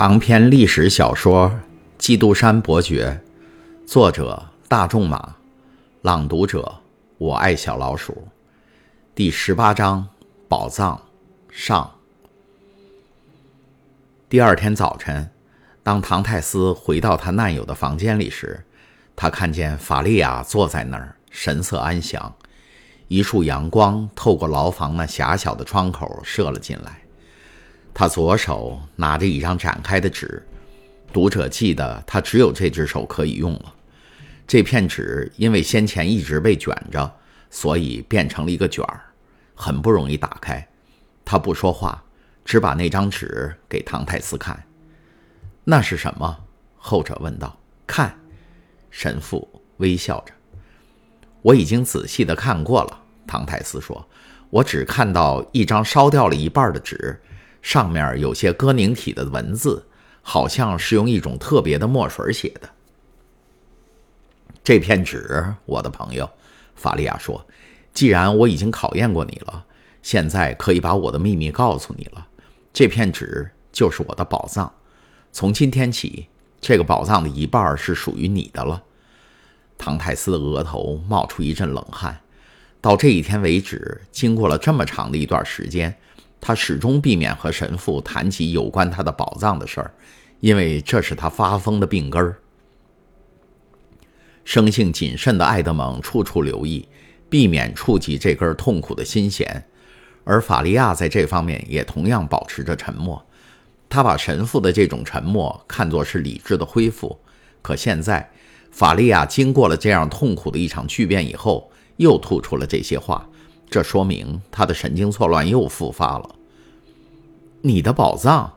长篇历史小说《基督山伯爵》，作者大仲马，朗读者我爱小老鼠，第十八章宝藏上。第二天早晨，当唐泰斯回到他难友的房间里时，他看见法利亚坐在那儿，神色安详。一束阳光透过牢房那狭小的窗口射了进来。他左手拿着一张展开的纸，读者记得他只有这只手可以用了。这片纸因为先前一直被卷着，所以变成了一个卷儿，很不容易打开。他不说话，只把那张纸给唐泰斯看。那是什么？后者问道。看，神父微笑着。我已经仔细的看过了。唐泰斯说。我只看到一张烧掉了一半的纸。上面有些哥宁体的文字，好像是用一种特别的墨水写的。这片纸，我的朋友，法利亚说：“既然我已经考验过你了，现在可以把我的秘密告诉你了。这片纸就是我的宝藏。从今天起，这个宝藏的一半是属于你的了。”唐泰斯的额头冒出一阵冷汗。到这一天为止，经过了这么长的一段时间。他始终避免和神父谈起有关他的宝藏的事儿，因为这是他发疯的病根儿。生性谨慎的爱德蒙处处留意，避免触及这根痛苦的心弦，而法利亚在这方面也同样保持着沉默。他把神父的这种沉默看作是理智的恢复。可现在，法利亚经过了这样痛苦的一场巨变以后，又吐出了这些话。这说明他的神经错乱又复发了。你的宝藏，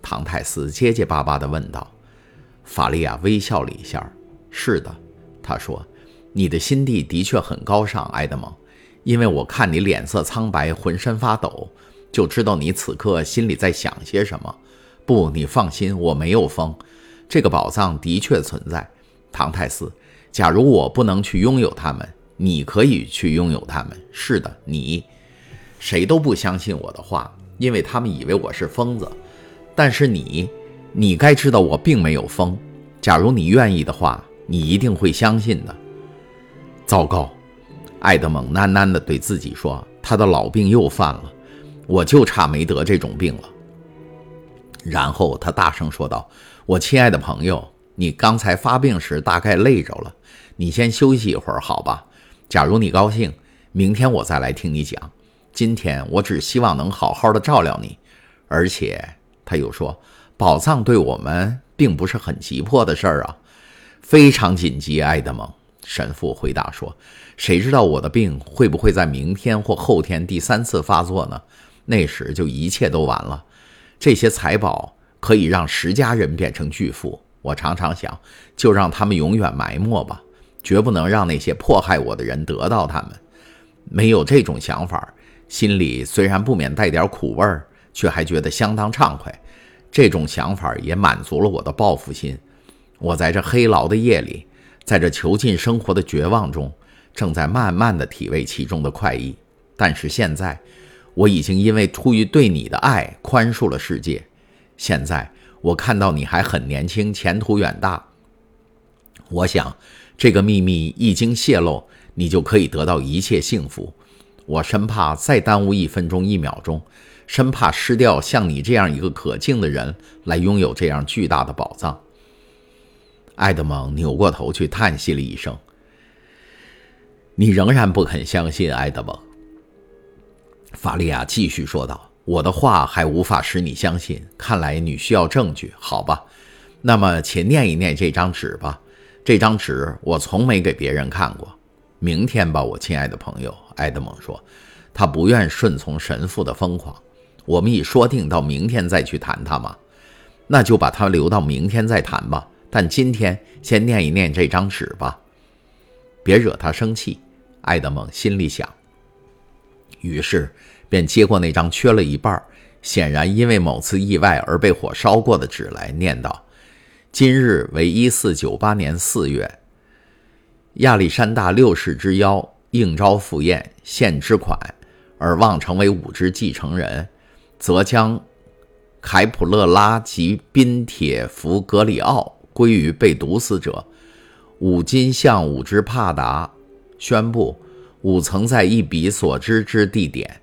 唐泰斯结结巴巴地问道。法利亚微笑了一下。是的，他说，你的心地的确很高尚，埃德蒙，因为我看你脸色苍白，浑身发抖，就知道你此刻心里在想些什么。不，你放心，我没有疯。这个宝藏的确存在，唐泰斯。假如我不能去拥有它们。你可以去拥有它们。是的，你，谁都不相信我的话，因为他们以为我是疯子。但是你，你该知道我并没有疯。假如你愿意的话，你一定会相信的。糟糕，艾德蒙喃喃地对自己说：“他的老病又犯了，我就差没得这种病了。”然后他大声说道：“我亲爱的朋友，你刚才发病时大概累着了，你先休息一会儿，好吧？”假如你高兴，明天我再来听你讲。今天我只希望能好好的照料你，而且他又说，宝藏对我们并不是很急迫的事儿啊，非常紧急。爱德蒙神父回答说：“谁知道我的病会不会在明天或后天第三次发作呢？那时就一切都完了。这些财宝可以让十家人变成巨富。我常常想，就让他们永远埋没吧。”绝不能让那些迫害我的人得到他们。没有这种想法，心里虽然不免带点苦味儿，却还觉得相当畅快。这种想法也满足了我的报复心。我在这黑牢的夜里，在这囚禁生活的绝望中，正在慢慢的体味其中的快意。但是现在，我已经因为出于对你的爱宽恕了世界。现在我看到你还很年轻，前途远大。我想。这个秘密一经泄露，你就可以得到一切幸福。我生怕再耽误一分钟一秒钟，生怕失掉像你这样一个可敬的人来拥有这样巨大的宝藏。爱德蒙扭过头去叹息了一声。你仍然不肯相信，爱德蒙。法利亚继续说道：“我的话还无法使你相信，看来你需要证据，好吧？那么，且念一念这张纸吧。”这张纸我从没给别人看过。明天吧，我亲爱的朋友，埃德蒙说，他不愿顺从神父的疯狂。我们已说定到明天再去谈他吗？那就把他留到明天再谈吧。但今天先念一念这张纸吧，别惹他生气。埃德蒙心里想。于是便接过那张缺了一半，显然因为某次意外而被火烧过的纸来念道。今日为一四九八年四月，亚历山大六世之邀，应召赴宴，献之款，而望成为武之继承人，则将凯普勒拉及宾铁弗格里奥归于被毒死者。五金向五之帕达宣布，五曾在一笔所知之地点，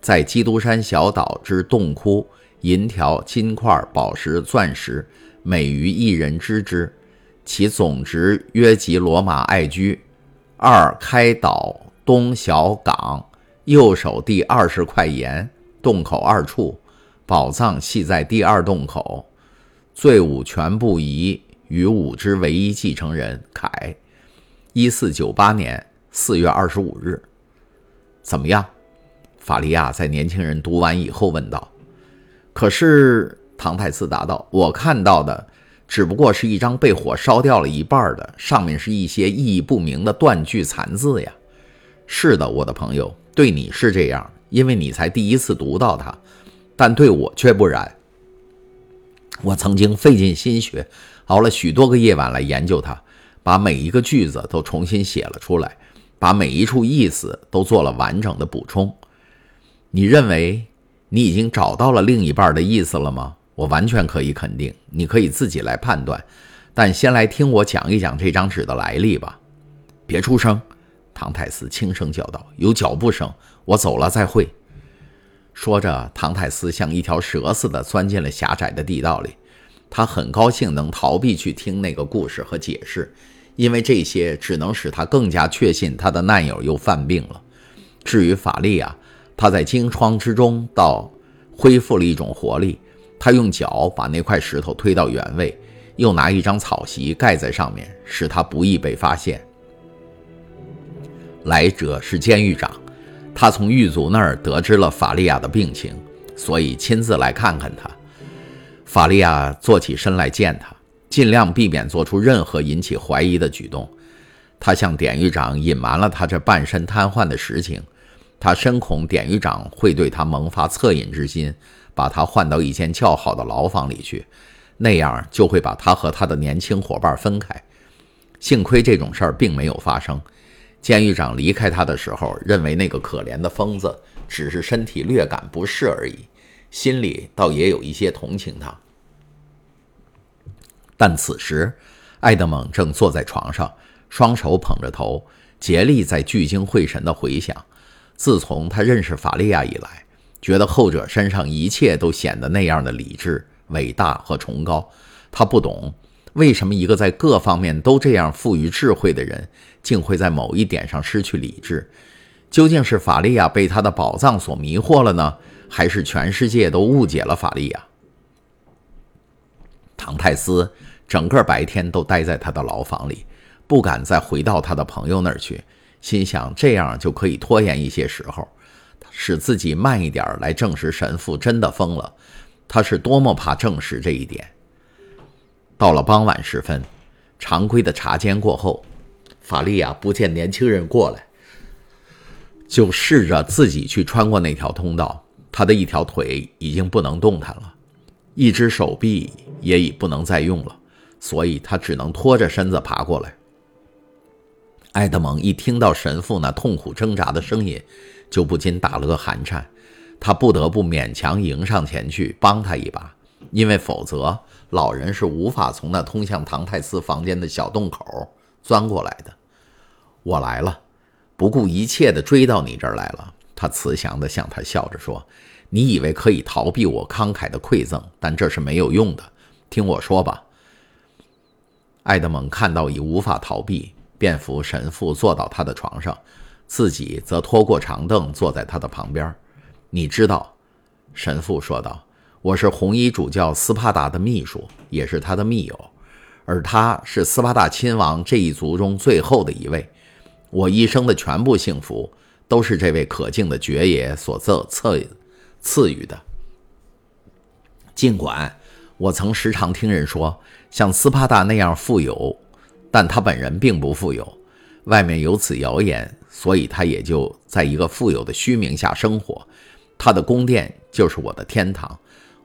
在基督山小岛之洞窟，银条、金块、宝石、钻石，每于一人知之，其总值约及罗马爱居二开岛东小港右手第二十块岩洞口二处。宝藏系在第二洞口，罪五全部移与五之唯一继承人凯。一四九八年四月二十五日，怎么样？法利亚在年轻人读完以后问道。可是唐太斯答道：“我看到的只不过是一张被火烧掉了一半的，上面是一些意义不明的断句残字呀。”是的，我的朋友，对你是这样，因为你才第一次读到它。但对我却不然。我曾经费尽心血，熬了许多个夜晚来研究它，把每一个句子都重新写了出来，把每一处意思都做了完整的补充。你认为你已经找到了另一半的意思了吗？我完全可以肯定，你可以自己来判断。但先来听我讲一讲这张纸的来历吧。别出声，唐太斯轻声叫道：“有脚步声，我走了，再会。”说着，唐泰斯像一条蛇似的钻进了狭窄的地道里。他很高兴能逃避去听那个故事和解释，因为这些只能使他更加确信他的难友又犯病了。至于法利亚，他在惊疮之中倒恢复了一种活力。他用脚把那块石头推到原位，又拿一张草席盖在上面，使他不易被发现。来者是监狱长。他从狱卒那儿得知了法利亚的病情，所以亲自来看看他。法利亚坐起身来见他，尽量避免做出任何引起怀疑的举动。他向典狱长隐瞒了他这半身瘫痪的实情。他深恐典狱长会对他萌发恻隐之心，把他换到一间较好的牢房里去，那样就会把他和他的年轻伙伴分开。幸亏这种事儿并没有发生。监狱长离开他的时候，认为那个可怜的疯子只是身体略感不适而已，心里倒也有一些同情他。但此时，艾德蒙正坐在床上，双手捧着头，竭力在聚精会神地回想。自从他认识法利亚以来，觉得后者身上一切都显得那样的理智、伟大和崇高。他不懂。为什么一个在各方面都这样富于智慧的人，竟会在某一点上失去理智？究竟是法利亚被他的宝藏所迷惑了呢，还是全世界都误解了法利亚？唐泰斯整个白天都待在他的牢房里，不敢再回到他的朋友那儿去，心想这样就可以拖延一些时候，使自己慢一点来证实神父真的疯了。他是多么怕证实这一点！到了傍晚时分，常规的查监过后，法利亚不见年轻人过来，就试着自己去穿过那条通道。他的一条腿已经不能动弹了，一只手臂也已不能再用了，所以他只能拖着身子爬过来。埃德蒙一听到神父那痛苦挣扎的声音，就不禁打了个寒颤。他不得不勉强迎上前去帮他一把，因为否则。老人是无法从那通向唐泰斯房间的小洞口钻过来的。我来了，不顾一切的追到你这儿来了。他慈祥的向他笑着说：“你以为可以逃避我慷慨的馈赠，但这是没有用的。听我说吧。”艾德蒙看到已无法逃避，便扶神父坐到他的床上，自己则拖过长凳坐在他的旁边。你知道，神父说道。我是红衣主教斯帕达的秘书，也是他的密友，而他是斯巴达亲王这一族中最后的一位。我一生的全部幸福都是这位可敬的爵爷所赠赐赐予的。尽管我曾时常听人说，像斯帕达那样富有，但他本人并不富有。外面有此谣言，所以他也就在一个富有的虚名下生活。他的宫殿就是我的天堂。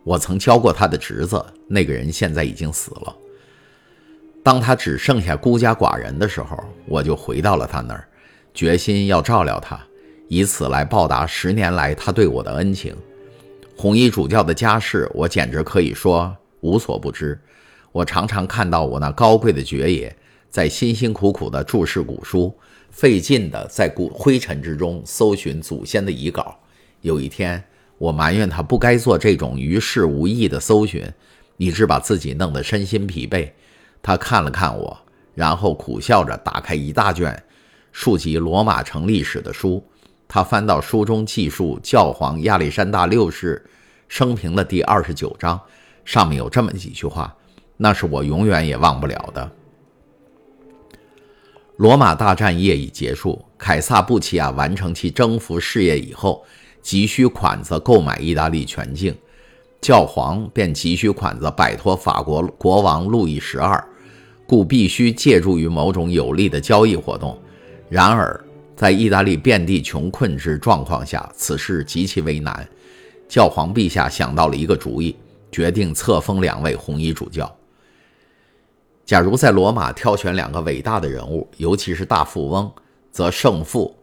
我曾教过他的侄子，那个人现在已经死了。当他只剩下孤家寡人的时候，我就回到了他那儿，决心要照料他，以此来报答十年来他对我的恩情。红衣主教的家世，我简直可以说无所不知。我常常看到我那高贵的爵爷在辛辛苦苦地注释古书，费劲地在古灰尘之中搜寻祖先的遗稿。有一天，我埋怨他不该做这种于事无益的搜寻，以致把自己弄得身心疲惫。他看了看我，然后苦笑着打开一大卷述及罗马城历史的书。他翻到书中记述教皇亚历山大六世生平的第二十九章，上面有这么几句话。那是我永远也忘不了的。罗马大战业已结束，凯撒布奇亚完成其征服事业以后，急需款子购买意大利全境，教皇便急需款子摆脱法国国王路易十二，故必须借助于某种有利的交易活动。然而，在意大利遍地穷困之状况下，此事极其为难。教皇陛下想到了一个主意，决定册封两位红衣主教。假如在罗马挑选两个伟大的人物，尤其是大富翁，则圣父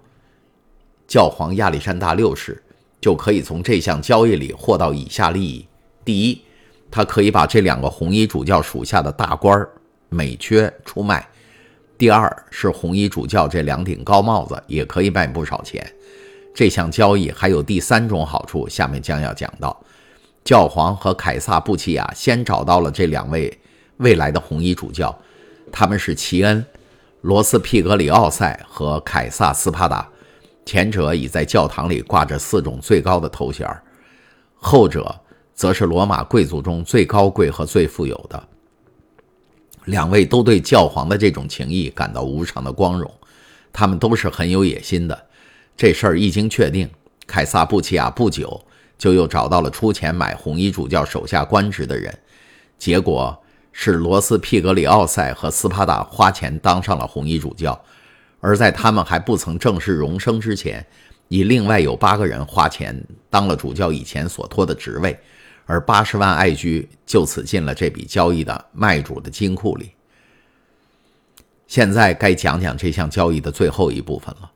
教皇亚历山大六世就可以从这项交易里获到以下利益：第一，他可以把这两个红衣主教属下的大官儿美缺出卖；第二是红衣主教这两顶高帽子也可以卖不少钱。这项交易还有第三种好处，下面将要讲到。教皇和凯撒布奇亚先找到了这两位。未来的红衣主教，他们是齐恩、罗斯皮格里奥塞和凯撒斯帕达。前者已在教堂里挂着四种最高的头衔，后者则是罗马贵族中最高贵和最富有的。两位都对教皇的这种情谊感到无上的光荣。他们都是很有野心的。这事儿一经确定，凯撒布奇亚不久就又找到了出钱买红衣主教手下官职的人，结果。是罗斯皮格里奥塞和斯帕达花钱当上了红衣主教，而在他们还不曾正式荣升之前，以另外有八个人花钱当了主教以前所托的职位，而八十万爱居就此进了这笔交易的卖主的金库里。现在该讲讲这项交易的最后一部分了。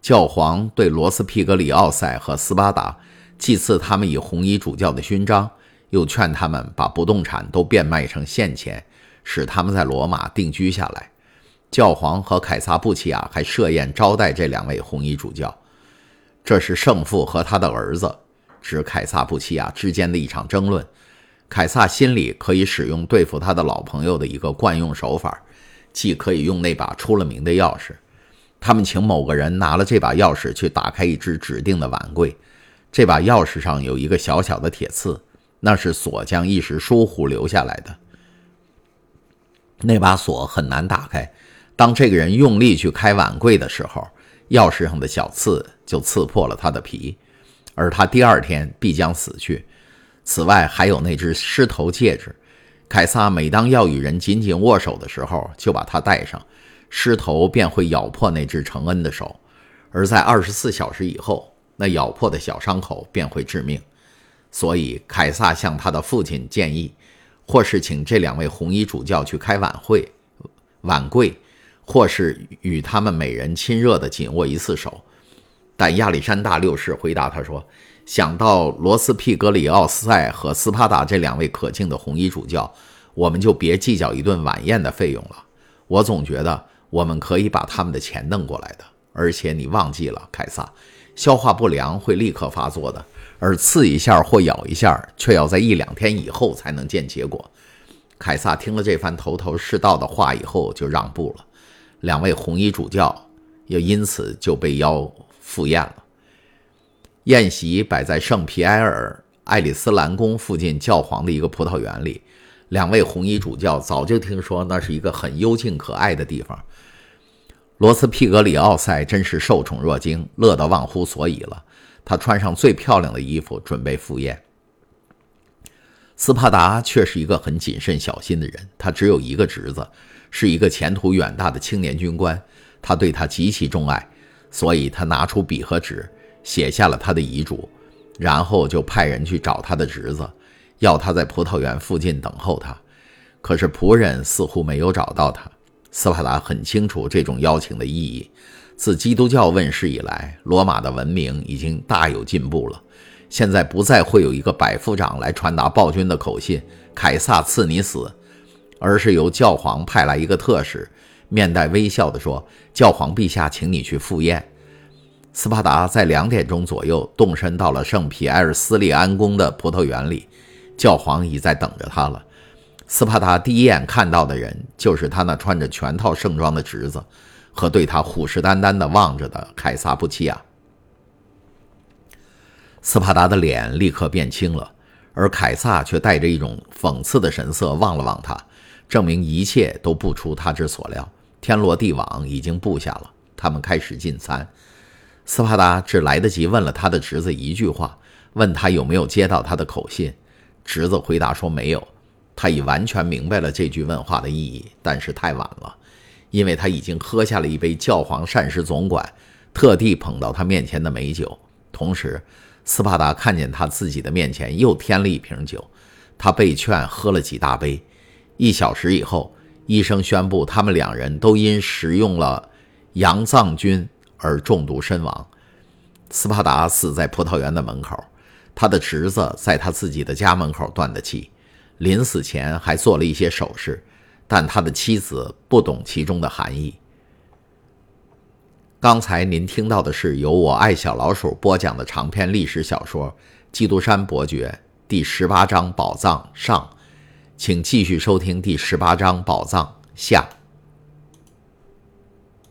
教皇对罗斯皮格里奥塞和斯巴达祭赐他们以红衣主教的勋章。又劝他们把不动产都变卖成现钱，使他们在罗马定居下来。教皇和凯撒布奇亚还设宴招待这两位红衣主教。这是圣父和他的儿子，指凯撒布奇亚之间的一场争论。凯撒心里可以使用对付他的老朋友的一个惯用手法，既可以用那把出了名的钥匙。他们请某个人拿了这把钥匙去打开一只指定的碗柜，这把钥匙上有一个小小的铁刺。那是锁匠一时疏忽留下来的。那把锁很难打开。当这个人用力去开碗柜的时候，钥匙上的小刺就刺破了他的皮，而他第二天必将死去。此外，还有那只狮头戒指。凯撒每当要与人紧紧握手的时候，就把它戴上，狮头便会咬破那只承恩的手，而在二十四小时以后，那咬破的小伤口便会致命。所以，凯撒向他的父亲建议，或是请这两位红衣主教去开晚会、晚会，或是与他们每人亲热地紧握一次手。但亚历山大六世回答他说：“想到罗斯皮格里奥斯塞和斯帕达这两位可敬的红衣主教，我们就别计较一顿晚宴的费用了。我总觉得我们可以把他们的钱弄过来的。而且你忘记了，凯撒，消化不良会立刻发作的。”而刺一下或咬一下，却要在一两天以后才能见结果。凯撒听了这番头头是道的话以后，就让步了。两位红衣主教也因此就被邀赴宴了。宴席摆在圣皮埃尔爱丽丝兰宫附近教皇的一个葡萄园里。两位红衣主教早就听说那是一个很幽静可爱的地方。罗斯皮格里奥塞真是受宠若惊，乐得忘乎所以了。他穿上最漂亮的衣服，准备赴宴。斯帕达却是一个很谨慎小心的人。他只有一个侄子，是一个前途远大的青年军官。他对他极其钟爱，所以他拿出笔和纸，写下了他的遗嘱，然后就派人去找他的侄子，要他在葡萄园附近等候他。可是仆人似乎没有找到他。斯帕达很清楚这种邀请的意义。自基督教问世以来，罗马的文明已经大有进步了。现在不再会有一个百夫长来传达暴君的口信，凯撒赐你死，而是由教皇派来一个特使，面带微笑地说：“教皇陛下，请你去赴宴。”斯巴达在两点钟左右动身到了圣皮埃尔斯利安宫的葡萄园里，教皇已在等着他了。斯巴达第一眼看到的人就是他那穿着全套盛装的侄子，和对他虎视眈眈地望着的凯撒布奇亚。斯巴达的脸立刻变青了，而凯撒却带着一种讽刺的神色望了望他，证明一切都不出他之所料，天罗地网已经布下了。他们开始进餐。斯巴达只来得及问了他的侄子一句话，问他有没有接到他的口信。侄子回答说没有。他已完全明白了这句问话的意义，但是太晚了，因为他已经喝下了一杯教皇膳食总管特地捧到他面前的美酒。同时，斯巴达看见他自己的面前又添了一瓶酒，他被劝喝了几大杯。一小时以后，医生宣布他们两人都因食用了羊藏菌而中毒身亡。斯巴达死在葡萄园的门口，他的侄子在他自己的家门口断的气。临死前还做了一些手势，但他的妻子不懂其中的含义。刚才您听到的是由我爱小老鼠播讲的长篇历史小说《基督山伯爵》第十八章宝藏上，请继续收听第十八章宝藏下。